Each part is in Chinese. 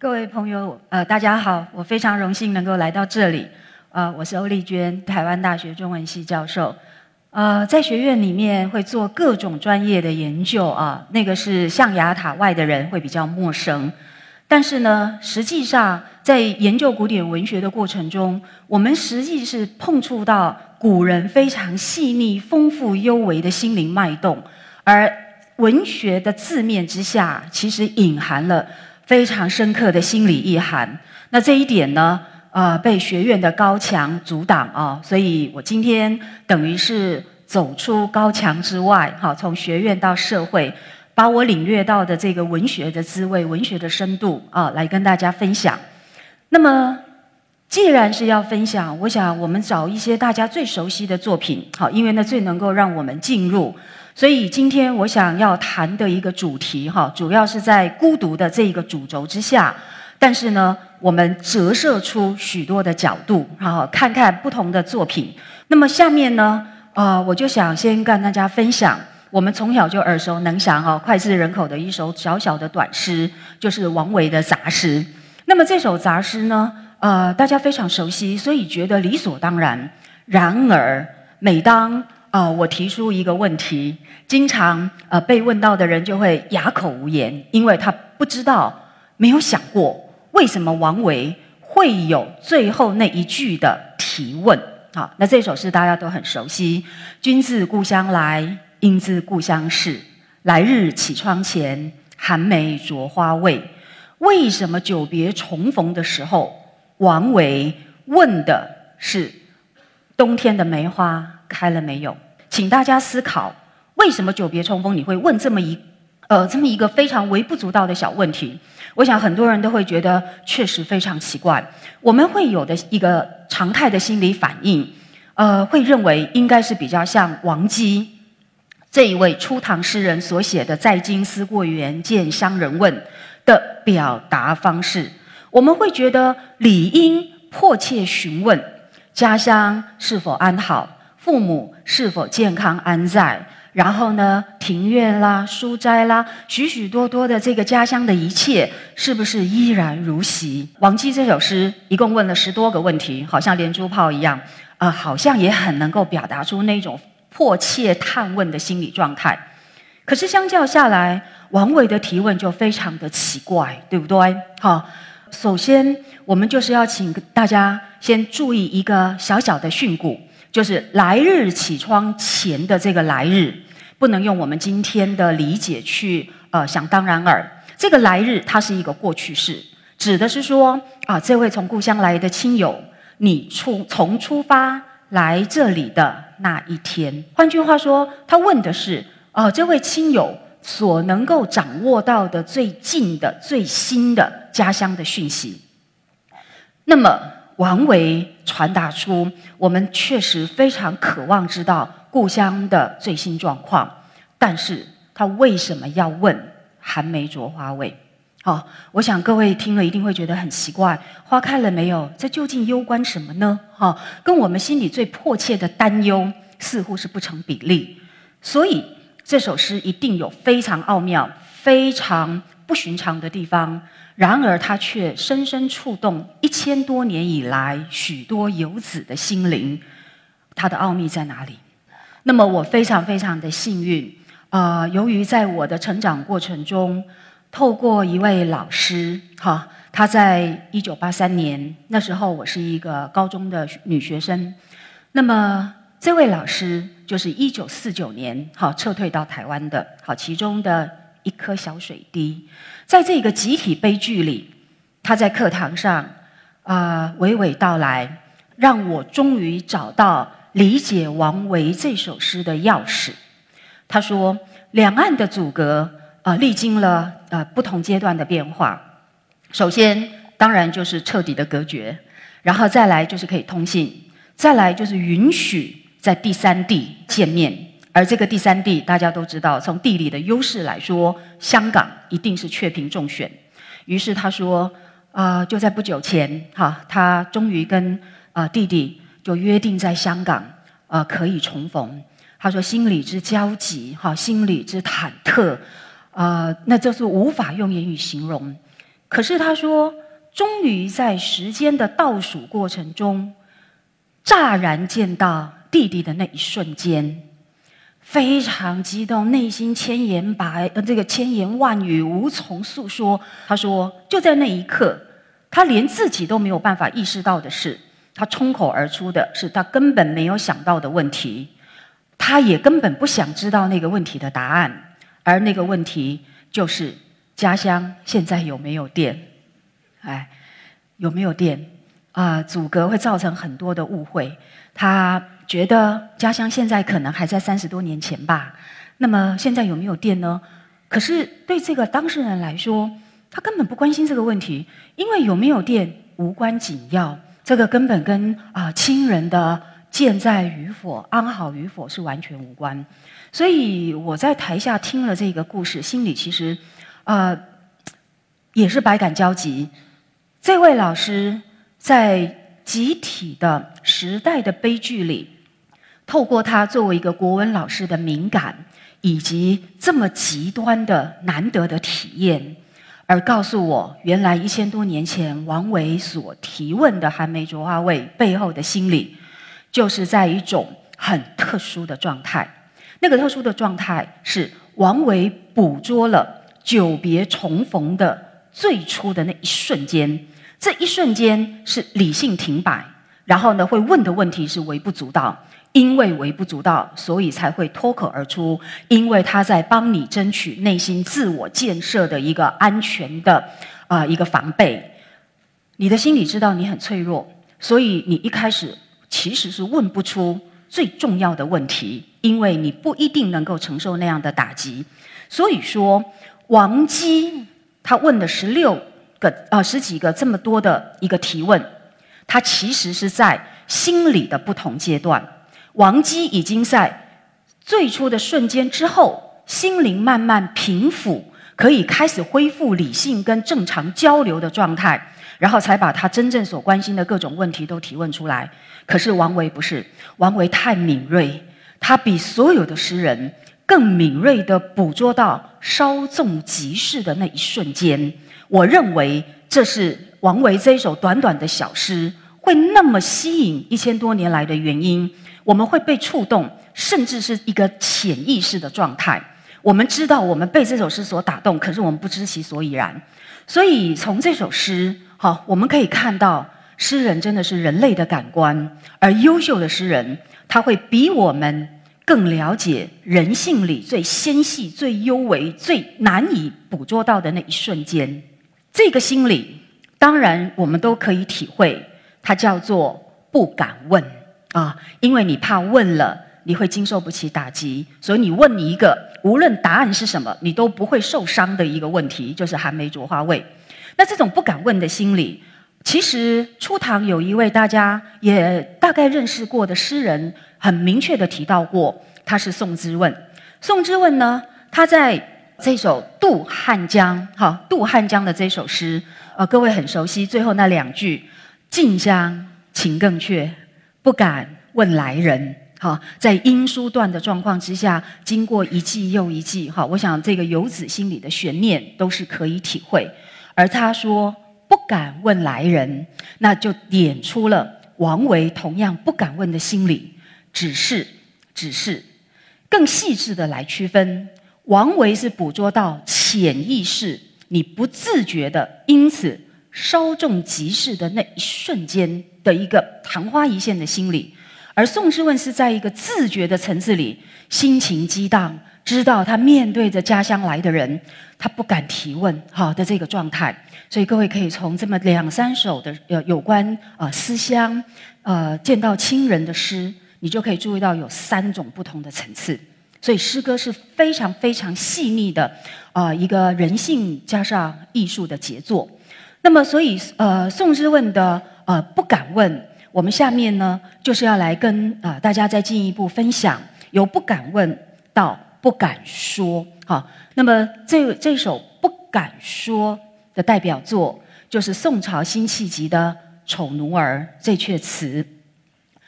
各位朋友，呃，大家好，我非常荣幸能够来到这里。呃，我是欧丽娟，台湾大学中文系教授。呃，在学院里面会做各种专业的研究啊，那个是象牙塔外的人会比较陌生。但是呢，实际上在研究古典文学的过程中，我们实际是碰触到古人非常细腻、丰富、幽微的心灵脉动，而文学的字面之下，其实隐含了非常深刻的心理意涵。那这一点呢，呃，被学院的高墙阻挡啊，所以我今天等于是走出高墙之外，哈，从学院到社会。把我领略到的这个文学的滋味、文学的深度啊，来跟大家分享。那么，既然是要分享，我想我们找一些大家最熟悉的作品，好，因为呢最能够让我们进入。所以今天我想要谈的一个主题，哈，主要是在孤独的这一个主轴之下，但是呢，我们折射出许多的角度，好，看看不同的作品。那么下面呢，啊，我就想先跟大家分享。我们从小就耳熟能详哦，脍炙人口的一首小小的短诗，就是王维的杂诗。那么这首杂诗呢，呃，大家非常熟悉，所以觉得理所当然。然而，每当啊我提出一个问题，经常呃被问到的人就会哑口无言，因为他不知道，没有想过为什么王维会有最后那一句的提问。好，那这首诗大家都很熟悉，“君自故乡来”。应自故乡事，来日绮窗前，寒梅著花未？为什么久别重逢的时候，王维问的是冬天的梅花开了没有？请大家思考，为什么久别重逢你会问这么一呃这么一个非常微不足道的小问题？我想很多人都会觉得确实非常奇怪。我们会有的一个常态的心理反应，呃，会认为应该是比较像王姬。这一位初唐诗人所写的“在京思过园，见乡人问”的表达方式，我们会觉得理应迫切询问家乡是否安好，父母是否健康安在，然后呢，庭院啦、书斋啦，许许多多的这个家乡的一切，是不是依然如昔？王姬这首诗一共问了十多个问题，好像连珠炮一样，啊，好像也很能够表达出那种。迫切探问的心理状态，可是相较下来，王维的提问就非常的奇怪，对不对？好，首先我们就是要请大家先注意一个小小的训诂，就是“来日绮窗前”的这个“来日”，不能用我们今天的理解去呃想当然耳。这个“来日”它是一个过去式，指的是说啊，这位从故乡来的亲友，你出从出发。来这里的那一天，换句话说，他问的是：哦，这位亲友所能够掌握到的最近的、最新的家乡的讯息。那么，王维传达出我们确实非常渴望知道故乡的最新状况，但是他为什么要问“寒梅著花未”？好，我想各位听了一定会觉得很奇怪，花开了没有？这究竟攸关什么呢？哈，跟我们心里最迫切的担忧似乎是不成比例。所以这首诗一定有非常奥妙、非常不寻常的地方。然而它却深深触动一千多年以来许多游子的心灵。它的奥秘在哪里？那么我非常非常的幸运啊！由于在我的成长过程中，透过一位老师，哈，他在一九八三年那时候，我是一个高中的女学生。那么这位老师就是一九四九年，好撤退到台湾的，好其中的一颗小水滴，在这个集体悲剧里，他在课堂上啊娓娓道来，让我终于找到理解王维这首诗的钥匙。他说，两岸的阻隔。啊，历经了呃不同阶段的变化。首先，当然就是彻底的隔绝，然后再来就是可以通信，再来就是允许在第三地见面。而这个第三地，大家都知道，从地理的优势来说，香港一定是确评中选。于是他说，啊，就在不久前，哈，他终于跟啊弟弟就约定在香港，啊可以重逢。他说心里之焦急，哈，心里之忐忑。啊，那就是无法用言语形容。可是他说，终于在时间的倒数过程中，乍然见到弟弟的那一瞬间，非常激动，内心千言百呃这个千言万语无从诉说。他说，就在那一刻，他连自己都没有办法意识到的是，他冲口而出的是他根本没有想到的问题，他也根本不想知道那个问题的答案，而那个问题就是家乡现在有没有电？哎，有没有电？啊，阻隔会造成很多的误会。他觉得家乡现在可能还在三十多年前吧。那么现在有没有电呢？可是对这个当事人来说，他根本不关心这个问题，因为有没有电无关紧要。这个根本跟啊亲人的健在与否、安好与否是完全无关。所以我在台下听了这个故事，心里其实啊也是百感交集。这位老师在集体的时代的悲剧里，透过他作为一个国文老师的敏感，以及这么极端的难得的体验，而告诉我，原来一千多年前王维所提问的“寒梅著花未”背后的心理，就是在一种很特殊的状态。那个特殊的状态是王维捕捉了久别重逢的最初的那一瞬间。这一瞬间是理性停摆，然后呢，会问的问题是微不足道，因为微不足道，所以才会脱口而出。因为他在帮你争取内心自我建设的一个安全的啊一个防备。你的心里知道你很脆弱，所以你一开始其实是问不出最重要的问题，因为你不一定能够承受那样的打击。所以说，王姬他问了十六。个呃十几个这么多的一个提问，他其实是在心理的不同阶段。王姬已经在最初的瞬间之后，心灵慢慢平复，可以开始恢复理性跟正常交流的状态，然后才把他真正所关心的各种问题都提问出来。可是王维不是，王维太敏锐，他比所有的诗人更敏锐的捕捉到稍纵即逝的那一瞬间。我认为这是王维这一首短短的小诗会那么吸引一千多年来的原因。我们会被触动，甚至是一个潜意识的状态。我们知道我们被这首诗所打动，可是我们不知其所以然。所以从这首诗，好，我们可以看到诗人真的是人类的感官，而优秀的诗人他会比我们更了解人性里最纤细、最幽微、最难以捕捉到的那一瞬间。这个心理，当然我们都可以体会，它叫做不敢问啊，因为你怕问了，你会经受不起打击，所以你问你一个无论答案是什么，你都不会受伤的一个问题，就是寒梅著花未。那这种不敢问的心理，其实初唐有一位大家也大概认识过的诗人，很明确的提到过，他是宋之问。宋之问呢，他在。这首《渡汉江》哈，《渡汉江》的这首诗，呃，各位很熟悉。最后那两句“近乡情更怯，不敢问来人”哈，在音书断的状况之下，经过一季又一季哈，我想这个游子心里的悬念都是可以体会。而他说“不敢问来人”，那就点出了王维同样不敢问的心理，只是，只是更细致的来区分。王维是捕捉到潜意识，你不自觉的，因此稍纵即逝的那一瞬间的一个昙花一现的心理；而宋之问是在一个自觉的层次里，心情激荡，知道他面对着家乡来的人，他不敢提问，好的这个状态。所以各位可以从这么两三首的呃有关啊思乡、呃见到亲人的诗，你就可以注意到有三种不同的层次。所以诗歌是非常非常细腻的啊，一个人性加上艺术的杰作。那么，所以呃，宋之问的呃不敢问，我们下面呢就是要来跟啊大家再进一步分享，由不敢问到不敢说。好，那么这这首不敢说的代表作，就是宋朝辛弃疾的《丑奴儿》这阙词。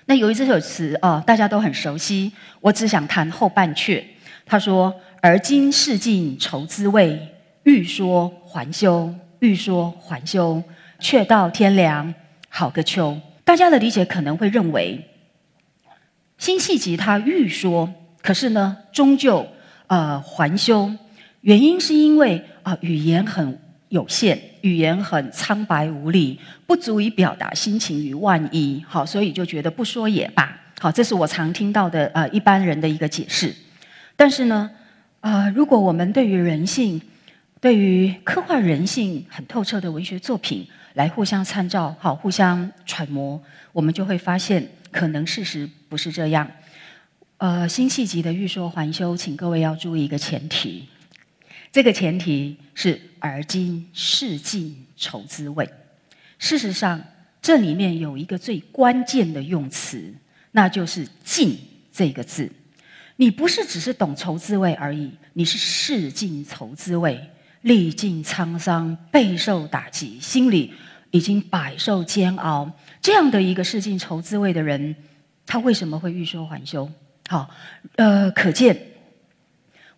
那由于这首词啊，大家都很熟悉，我只想谈后半阙。他说：“而今事尽愁滋味，欲说还休欲说还休，却道天凉好个秋。大家的理解可能会认为，辛弃疾他欲说，可是呢，终究呃还休，原因是因为啊语言很有限，语言很苍白无力，不足以表达心情于万一。好，所以就觉得不说也罢。好，这是我常听到的呃一般人的一个解释。但是呢，啊，如果我们对于人性，对于刻画人性很透彻的文学作品来互相参照，好，互相揣摩，我们就会发现，可能事实不是这样。呃，辛弃疾的欲说还休，请各位要注意一个前提，这个前提是“而今事尽愁滋味”。事实上，这里面有一个最关键的用词，那就是“尽”这个字。你不是只是懂愁滋味而已，你是试尽愁滋味。历尽沧桑，备受打击，心里已经百受煎熬，这样的一个试尽愁滋味的人，他为什么会欲说还休？好，呃，可见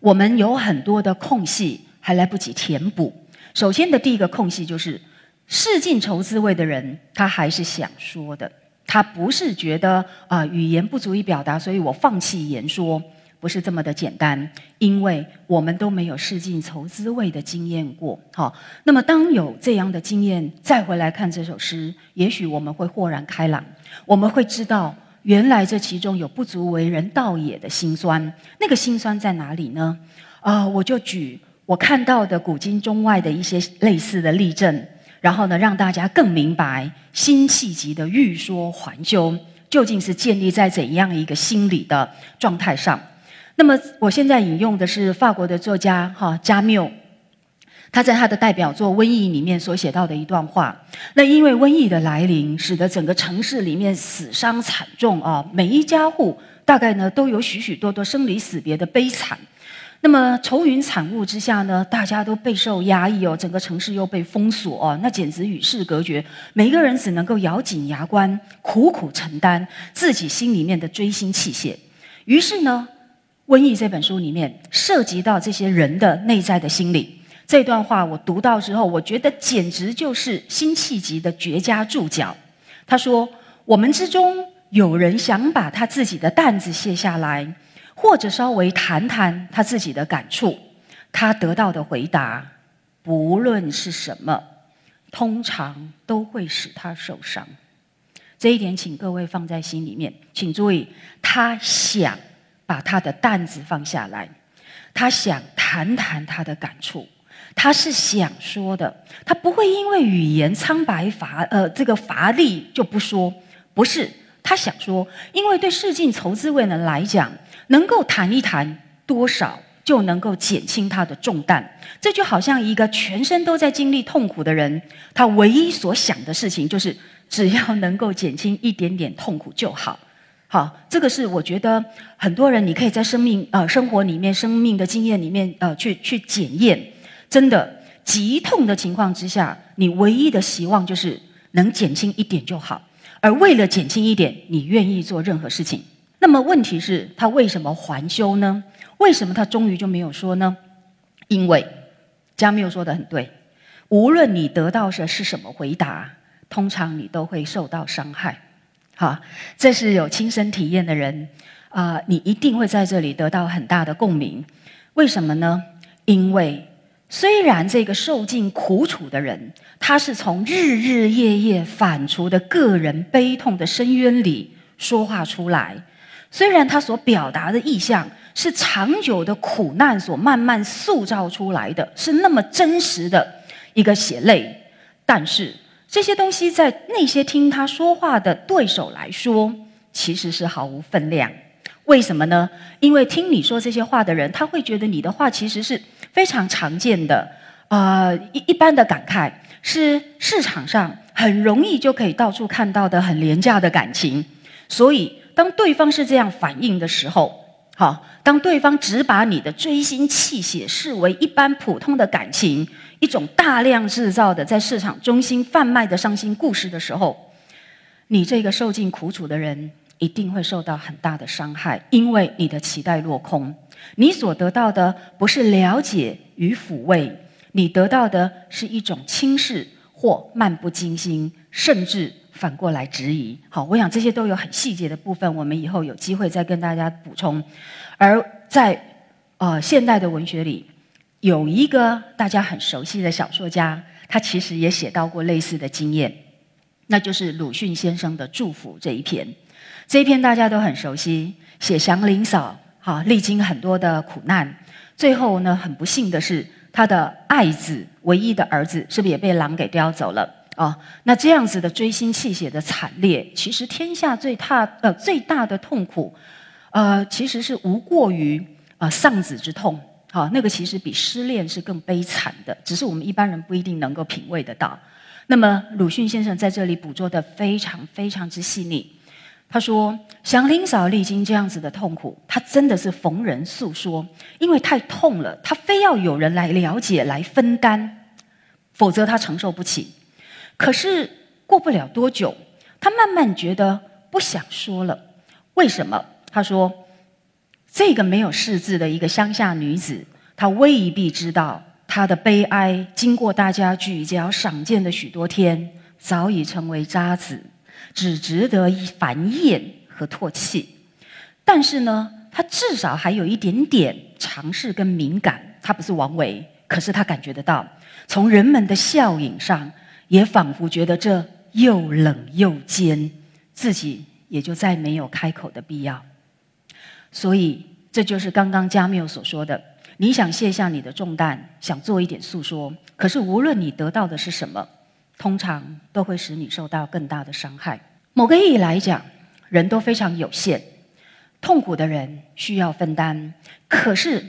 我们有很多的空隙还来不及填补。首先的第一个空隙就是试尽愁滋味的人，他还是想说的，他不是觉得啊语言不足以表达，所以我放弃言说。不是这么的简单，因为我们都没有试尽愁滋味的经验过。好，那么当有这样的经验，再回来看这首诗，也许我们会豁然开朗，我们会知道，原来这其中有不足为人道也的辛酸。那个辛酸在哪里呢？啊，我就举我看到的古今中外的一些类似的例证，然后呢，让大家更明白辛弃疾的欲说还休究竟是建立在怎样一个心理的状态上。那么，我现在引用的是法国的作家哈加缪，他在他的代表作《瘟疫》里面所写到的一段话。那因为瘟疫的来临，使得整个城市里面死伤惨重啊，每一家户大概呢都有许许多多生离死别的悲惨。那么愁云惨雾之下呢，大家都备受压抑哦，整个城市又被封锁哦，那简直与世隔绝。每一个人只能够咬紧牙关，苦苦承担自己心里面的锥心器械。于是呢。瘟疫这本书里面涉及到这些人的内在的心理，这段话我读到之后，我觉得简直就是辛弃疾的绝佳注脚。他说：“我们之中有人想把他自己的担子卸下来，或者稍微谈谈他自己的感触，他得到的回答，不论是什么，通常都会使他受伤。这一点，请各位放在心里面。请注意，他想。”把他的担子放下来，他想谈谈他的感触，他是想说的，他不会因为语言苍白乏呃这个乏力就不说，不是他想说，因为对世尽愁滋味人来讲，能够谈一谈多少就能够减轻他的重担，这就好像一个全身都在经历痛苦的人，他唯一所想的事情就是只要能够减轻一点点痛苦就好。好，这个是我觉得很多人你可以在生命呃生活里面、生命的经验里面呃去去检验。真的，极痛的情况之下，你唯一的希望就是能减轻一点就好。而为了减轻一点，你愿意做任何事情。那么问题是，他为什么还休呢？为什么他终于就没有说呢？因为加缪说的很对，无论你得到的是什么回答，通常你都会受到伤害。好，这是有亲身体验的人啊，你一定会在这里得到很大的共鸣。为什么呢？因为虽然这个受尽苦楚的人，他是从日日夜夜反刍的个人悲痛的深渊里说话出来，虽然他所表达的意象是长久的苦难所慢慢塑造出来的，是那么真实的一个血泪，但是。这些东西在那些听他说话的对手来说，其实是毫无分量。为什么呢？因为听你说这些话的人，他会觉得你的话其实是非常常见的，呃，一一般的感慨，是市场上很容易就可以到处看到的很廉价的感情。所以，当对方是这样反应的时候，好，当对方只把你的锥心泣血视为一般普通的感情。一种大量制造的在市场中心贩卖的伤心故事的时候，你这个受尽苦楚的人一定会受到很大的伤害，因为你的期待落空，你所得到的不是了解与抚慰，你得到的是一种轻视或漫不经心，甚至反过来质疑。好，我想这些都有很细节的部分，我们以后有机会再跟大家补充。而在呃现代的文学里，有一个大家很熟悉的小说家，他其实也写到过类似的经验，那就是鲁迅先生的《祝福》这一篇。这一篇大家都很熟悉，写祥林嫂，哈，历经很多的苦难，最后呢，很不幸的是，他的爱子，唯一的儿子，是不是也被狼给叼走了？哦，那这样子的锥心泣血的惨烈，其实天下最大呃最大的痛苦，呃，其实是无过于啊丧子之痛，好，那个其实比失恋是更悲惨的，只是我们一般人不一定能够品味得到。那么鲁迅先生在这里捕捉的非常非常之细腻。他说：“祥林嫂历经这样子的痛苦，她真的是逢人诉说，因为太痛了，她非要有人来了解、来分担，否则她承受不起。可是过不了多久，她慢慢觉得不想说了。为什么？她说：这个没有识字的一个乡下女子，她未必知道她的悲哀，经过大家聚焦赏鉴的许多天，早已成为渣子。”只值得一繁衍和唾弃，但是呢，他至少还有一点点尝试跟敏感。他不是王维，可是他感觉得到，从人们的笑影上，也仿佛觉得这又冷又尖，自己也就再没有开口的必要。所以，这就是刚刚加缪所说的：你想卸下你的重担，想做一点诉说，可是无论你得到的是什么。通常都会使你受到更大的伤害。某个意义来讲，人都非常有限，痛苦的人需要分担，可是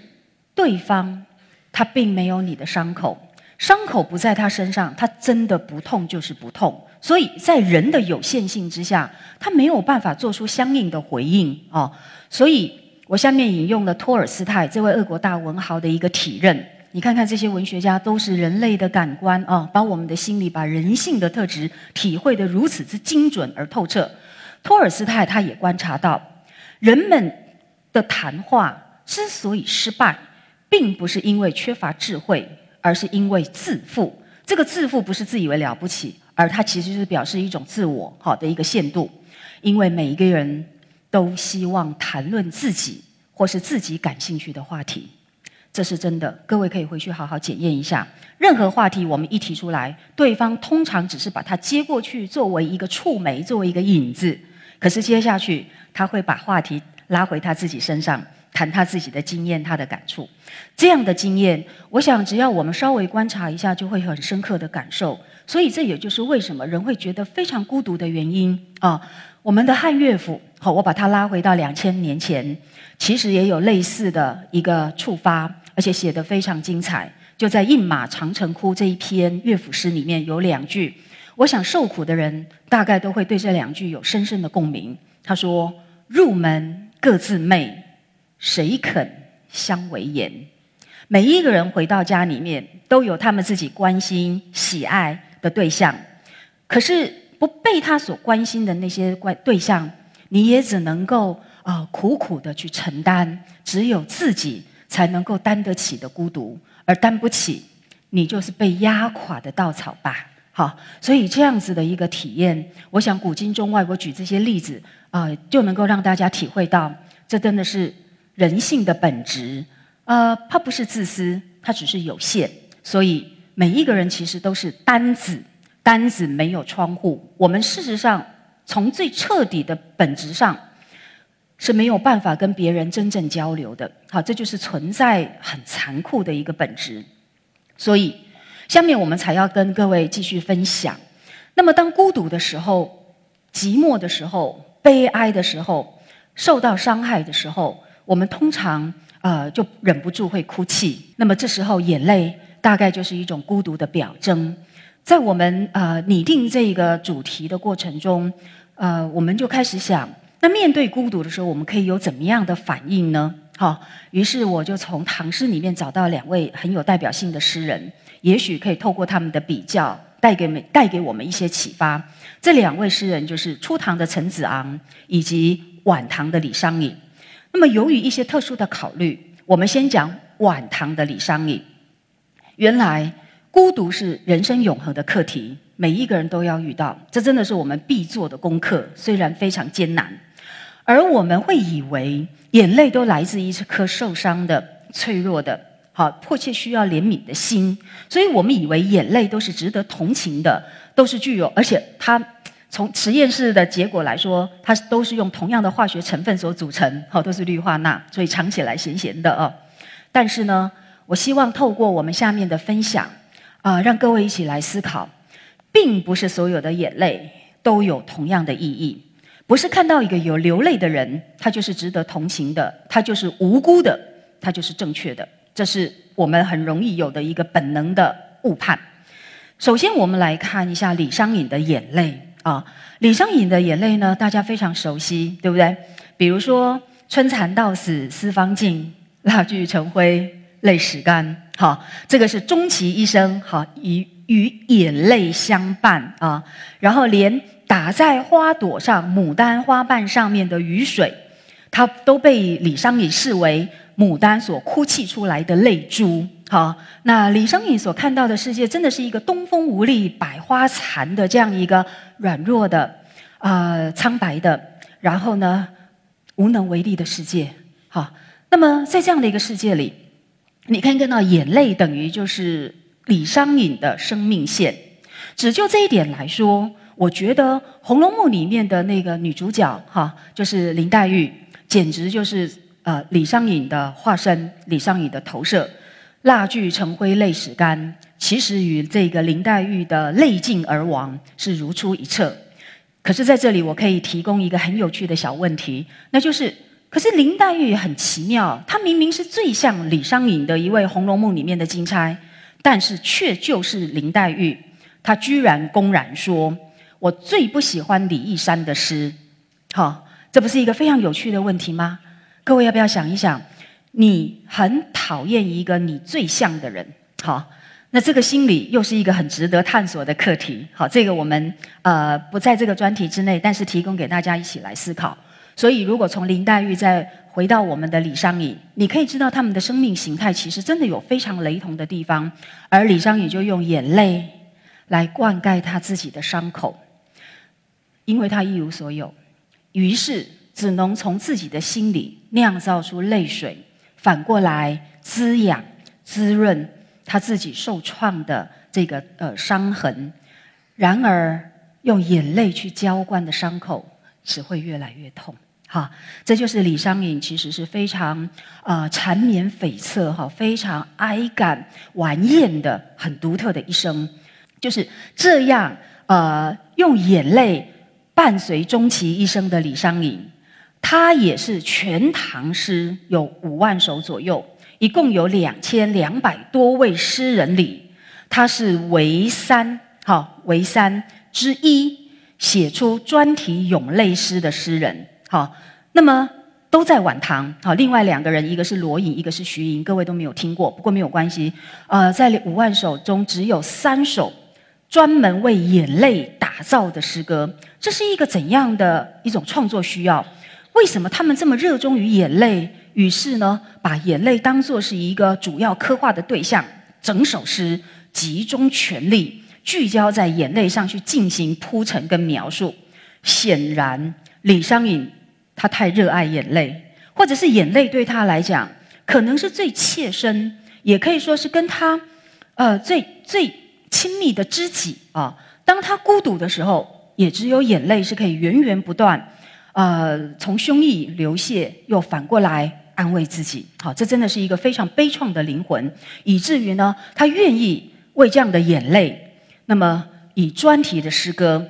对方他并没有你的伤口，伤口不在他身上，他真的不痛就是不痛。所以在人的有限性之下，他没有办法做出相应的回应哦。所以我下面引用了托尔斯泰这位俄国大文豪的一个体认。你看看这些文学家，都是人类的感官啊，把我们的心理、把人性的特质体会得如此之精准而透彻。托尔斯泰他也观察到，人们的谈话之所以失败，并不是因为缺乏智慧，而是因为自负。这个自负不是自以为了不起，而它其实是表示一种自我好的一个限度。因为每一个人都希望谈论自己或是自己感兴趣的话题。这是真的，各位可以回去好好检验一下。任何话题我们一提出来，对方通常只是把它接过去，作为一个触媒，作为一个引子。可是接下去，他会把话题拉回他自己身上，谈他自己的经验、他的感触。这样的经验，我想只要我们稍微观察一下，就会很深刻的感受。所以这也就是为什么人会觉得非常孤独的原因啊。我们的汉乐府，好，我把它拉回到两千年前，其实也有类似的一个触发。而且写得非常精彩，就在《饮马长城哭》这一篇乐府诗里面有两句，我想受苦的人大概都会对这两句有深深的共鸣。他说：“入门各自媚，谁肯相为言？”每一个人回到家里面，都有他们自己关心、喜爱的对象，可是不被他所关心的那些关对象，你也只能够啊苦苦的去承担，只有自己。才能够担得起的孤独，而担不起，你就是被压垮的稻草吧。好，所以这样子的一个体验，我想古今中外，我举这些例子啊，就能够让大家体会到，这真的是人性的本质。呃，它不是自私，它只是有限。所以每一个人其实都是单子，单子没有窗户。我们事实上从最彻底的本质上。是没有办法跟别人真正交流的，好，这就是存在很残酷的一个本质。所以，下面我们才要跟各位继续分享。那么，当孤独的时候、寂寞的时候、悲哀的时候、受到伤害的时候，我们通常呃就忍不住会哭泣。那么，这时候眼泪大概就是一种孤独的表征。在我们呃拟定这个主题的过程中，呃，我们就开始想。那面对孤独的时候，我们可以有怎么样的反应呢？好，于是我就从唐诗里面找到两位很有代表性的诗人，也许可以透过他们的比较，带给们带给我们一些启发。这两位诗人就是初唐的陈子昂以及晚唐的李商隐。那么，由于一些特殊的考虑，我们先讲晚唐的李商隐。原来孤独是人生永恒的课题，每一个人都要遇到，这真的是我们必做的功课，虽然非常艰难。而我们会以为眼泪都来自一颗受伤的、脆弱的、好迫切需要怜悯的心，所以我们以为眼泪都是值得同情的，都是具有，而且它。从实验室的结果来说，它都是用同样的化学成分所组成，好，都是氯化钠，所以尝起来咸咸的哦。但是呢，我希望透过我们下面的分享，啊，让各位一起来思考，并不是所有的眼泪都有同样的意义，不是看到一个有流泪的人，他就是值得同情的，他就是无辜的，他就是正确的，这是我们很容易有的一个本能的误判。首先，我们来看一下李商隐的眼泪。啊，李商隐的眼泪呢，大家非常熟悉，对不对？比如说“春蚕到死丝方尽，蜡炬成灰泪始干”。好，这个是终其一生，好与与眼泪相伴啊。然后连打在花朵上、牡丹花瓣上面的雨水，它都被李商隐视为牡丹所哭泣出来的泪珠。好，那李商隐所看到的世界，真的是一个东风无力、百花残的这样一个软弱的、啊苍白的，然后呢无能为力的世界。好，那么在这样的一个世界里，你可以看到眼泪等于就是李商隐的生命线。只就这一点来说，我觉得《红楼梦》里面的那个女主角，哈，就是林黛玉，简直就是呃李商隐的化身，李商隐的投射。蜡炬成灰泪始干，其实与这个林黛玉的泪尽而亡是如出一辙。可是，在这里我可以提供一个很有趣的小问题，那就是：可是林黛玉很奇妙，她明明是最像李商隐的一位《红楼梦》里面的金钗，但是却就是林黛玉，她居然公然说：“我最不喜欢李义山的诗。”好，这不是一个非常有趣的问题吗？各位要不要想一想？你很讨厌一个你最像的人，好，那这个心理又是一个很值得探索的课题。好，这个我们呃不在这个专题之内，但是提供给大家一起来思考。所以，如果从林黛玉再回到我们的李商隐，你可以知道他们的生命形态其实真的有非常雷同的地方。而李商隐就用眼泪来灌溉他自己的伤口，因为他一无所有，于是只能从自己的心里酿造出泪水。反过来滋养、滋润他自己受创的这个呃伤痕，然而用眼泪去浇灌的伤口只会越来越痛。哈，这就是李商隐其实是非常啊缠绵悱恻哈，非常哀感顽艳的很独特的一生，就是这样呃用眼泪伴随终其一生的李商隐。他也是全唐诗有五万首左右，一共有两千两百多位诗人里，他是唯三，好唯三之一写出专题咏泪诗的诗人，好，那么都在晚唐，好，另外两个人，一个是罗隐，一个是徐寅，各位都没有听过，不过没有关系，呃，在五万首中只有三首专门为眼泪打造的诗歌，这是一个怎样的一种创作需要？为什么他们这么热衷于眼泪？于是呢，把眼泪当作是一个主要刻画的对象，整首诗集中全力聚焦在眼泪上去进行铺陈跟描述。显然，李商隐他太热爱眼泪，或者是眼泪对他来讲，可能是最切身，也可以说是跟他呃最最亲密的知己啊。当他孤独的时候，也只有眼泪是可以源源不断。呃，从胸臆流泻，又反过来安慰自己。好，这真的是一个非常悲怆的灵魂，以至于呢，他愿意为这样的眼泪，那么以专题的诗歌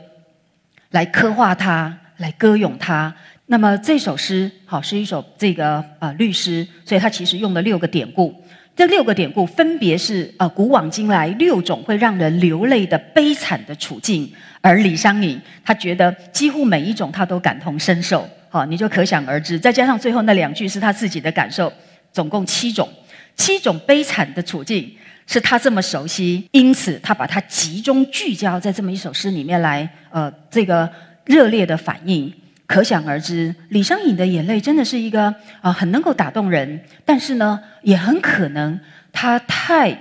来刻画它，来歌咏它。那么这首诗，好，是一首这个呃律诗，所以他其实用了六个典故。这六个典故分别是呃古往今来六种会让人流泪的悲惨的处境。而李商隐，他觉得几乎每一种他都感同身受，好，你就可想而知。再加上最后那两句是他自己的感受，总共七种，七种悲惨的处境是他这么熟悉，因此他把它集中聚焦在这么一首诗里面来，呃，这个热烈的反应，可想而知。李商隐的眼泪真的是一个啊，很能够打动人，但是呢，也很可能他太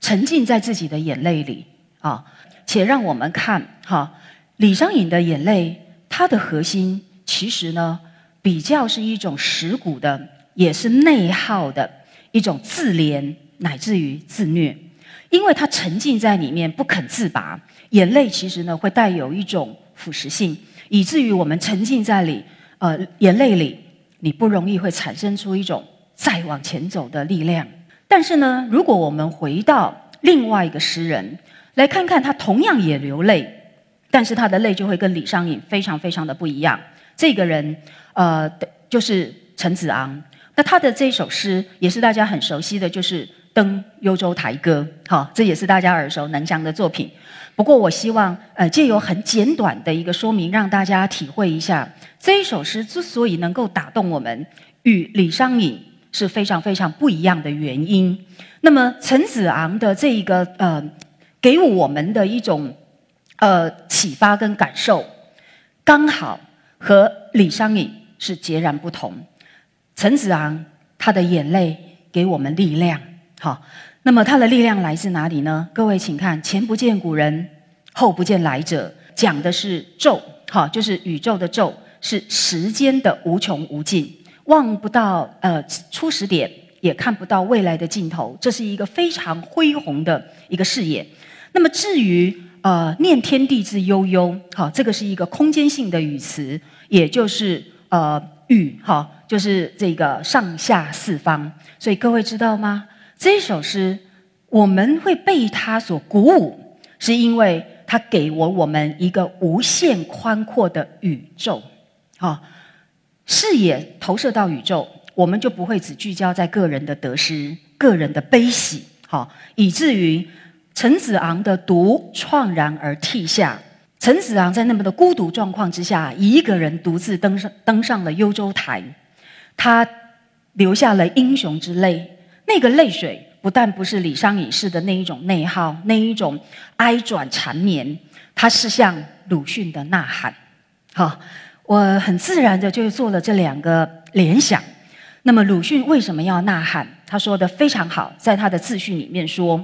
沉浸在自己的眼泪里啊，且让我们看哈，李商隐的眼泪，它的核心其实呢，比较是一种蚀骨的，也是内耗的一种自怜乃至于自虐，因为他沉浸在里面不肯自拔，眼泪其实呢会带有一种腐蚀性，以至于我们沉浸在里，呃，眼泪里，你不容易会产生出一种再往前走的力量。但是呢，如果我们回到另外一个诗人，来看看他同样也流泪，但是他的泪就会跟李商隐非常非常的不一样。这个人，呃，就是陈子昂。那他的这首诗也是大家很熟悉的，就是《登幽州台歌》。好，这也是大家耳熟能详的作品。不过，我希望呃借由很简短的一个说明，让大家体会一下这一首诗之所以能够打动我们，与李商隐。是非常非常不一样的原因。那么陈子昂的这一个呃，给我们的一种呃启发跟感受，刚好和李商隐是截然不同。陈子昂他的眼泪给我们力量，好，那么它的力量来自哪里呢？各位请看，前不见古人，后不见来者，讲的是宙，好，就是宇宙的宙，是时间的无穷无尽。望不到呃初始点，也看不到未来的尽头，这是一个非常恢宏的一个视野。那么至于呃念天地之悠悠，好，这个是一个空间性的语词，也就是呃宇，哈，就是这个上下四方。所以各位知道吗？这首诗我们会被它所鼓舞，是因为它给我我们一个无限宽阔的宇宙，好。视野投射到宇宙，我们就不会只聚焦在个人的得失、个人的悲喜，好，以至于陈子昂的独怆然而涕下。陈子昂在那么的孤独状况之下，一个人独自登上登上了幽州台，他流下了英雄之泪。那个泪水不但不是李商隐式的那一种内耗，那一种哀转缠绵，它是像鲁迅的呐喊，好。我很自然的就做了这两个联想。那么鲁迅为什么要呐喊？他说的非常好，在他的自序里面说，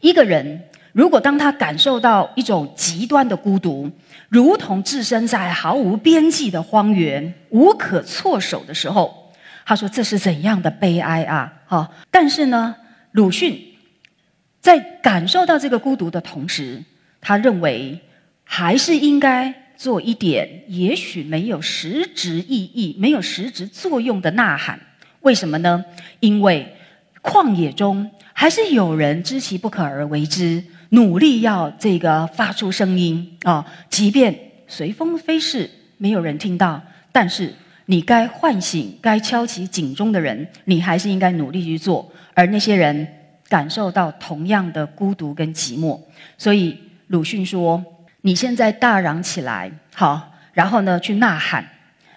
一个人如果当他感受到一种极端的孤独，如同置身在毫无边际的荒原，无可措手的时候，他说这是怎样的悲哀啊！哈，但是呢，鲁迅在感受到这个孤独的同时，他认为还是应该。做一点也许没有实质意义、没有实质作用的呐喊，为什么呢？因为旷野中还是有人知其不可而为之，努力要这个发出声音啊！即便随风飞逝，没有人听到，但是你该唤醒、该敲起警钟的人，你还是应该努力去做。而那些人感受到同样的孤独跟寂寞，所以鲁迅说。你现在大嚷起来，好，然后呢去呐喊，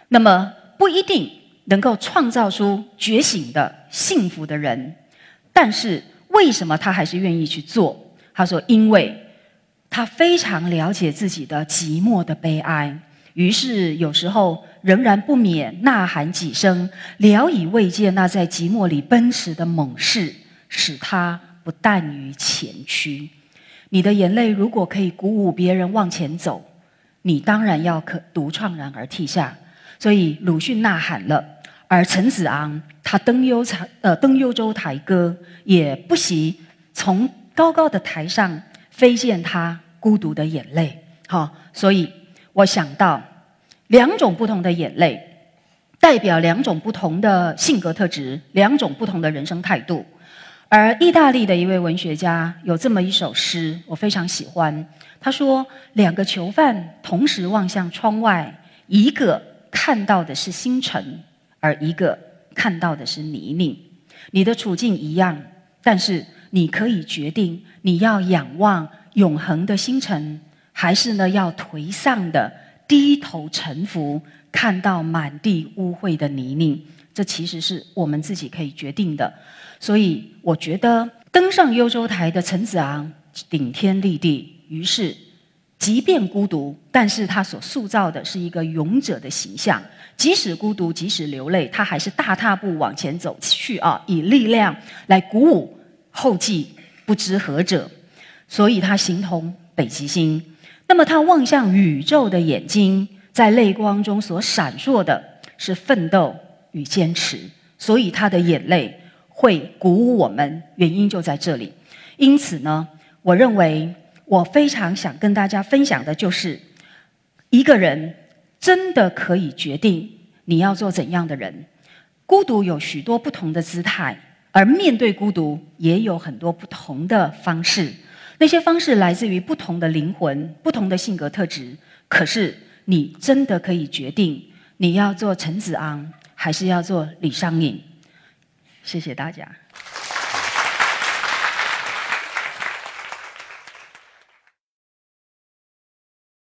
那么不一定能够创造出觉醒的幸福的人，但是为什么他还是愿意去做？他说，因为他非常了解自己的寂寞的悲哀，于是有时候仍然不免呐喊几声，聊以慰藉那在寂寞里奔驰的猛士，使他不惮于前驱。你的眼泪如果可以鼓舞别人往前走，你当然要可独怆然而涕下。所以鲁迅呐喊了，而陈子昂他登幽台呃登幽州台歌，也不惜从高高的台上飞溅他孤独的眼泪。好，所以我想到两种不同的眼泪，代表两种不同的性格特质，两种不同的人生态度。而意大利的一位文学家有这么一首诗，我非常喜欢。他说：“两个囚犯同时望向窗外，一个看到的是星辰，而一个看到的是泥泞。你的处境一样，但是你可以决定你要仰望永恒的星辰，还是呢要颓丧的低头沉浮，看到满地污秽的泥泞。这其实是我们自己可以决定的。”所以，我觉得登上幽州台的陈子昂顶天立地，于是即便孤独，但是他所塑造的是一个勇者的形象。即使孤独，即使流泪，他还是大踏步往前走去啊！以力量来鼓舞后继不知何者，所以他形同北极星。那么他望向宇宙的眼睛，在泪光中所闪烁的是奋斗与坚持，所以他的眼泪会鼓舞我们。原因就在这里。因此呢，我认为我非常想跟大家分享的就是，一个人真的可以决定你要做怎样的人。孤独有许多不同的姿态，而面对孤独也有很多不同的方式。那些方式来自于不同的灵魂、不同的性格特质。可是，你真的可以决定你要做陈子昂，还是要做李商隐？谢谢大家。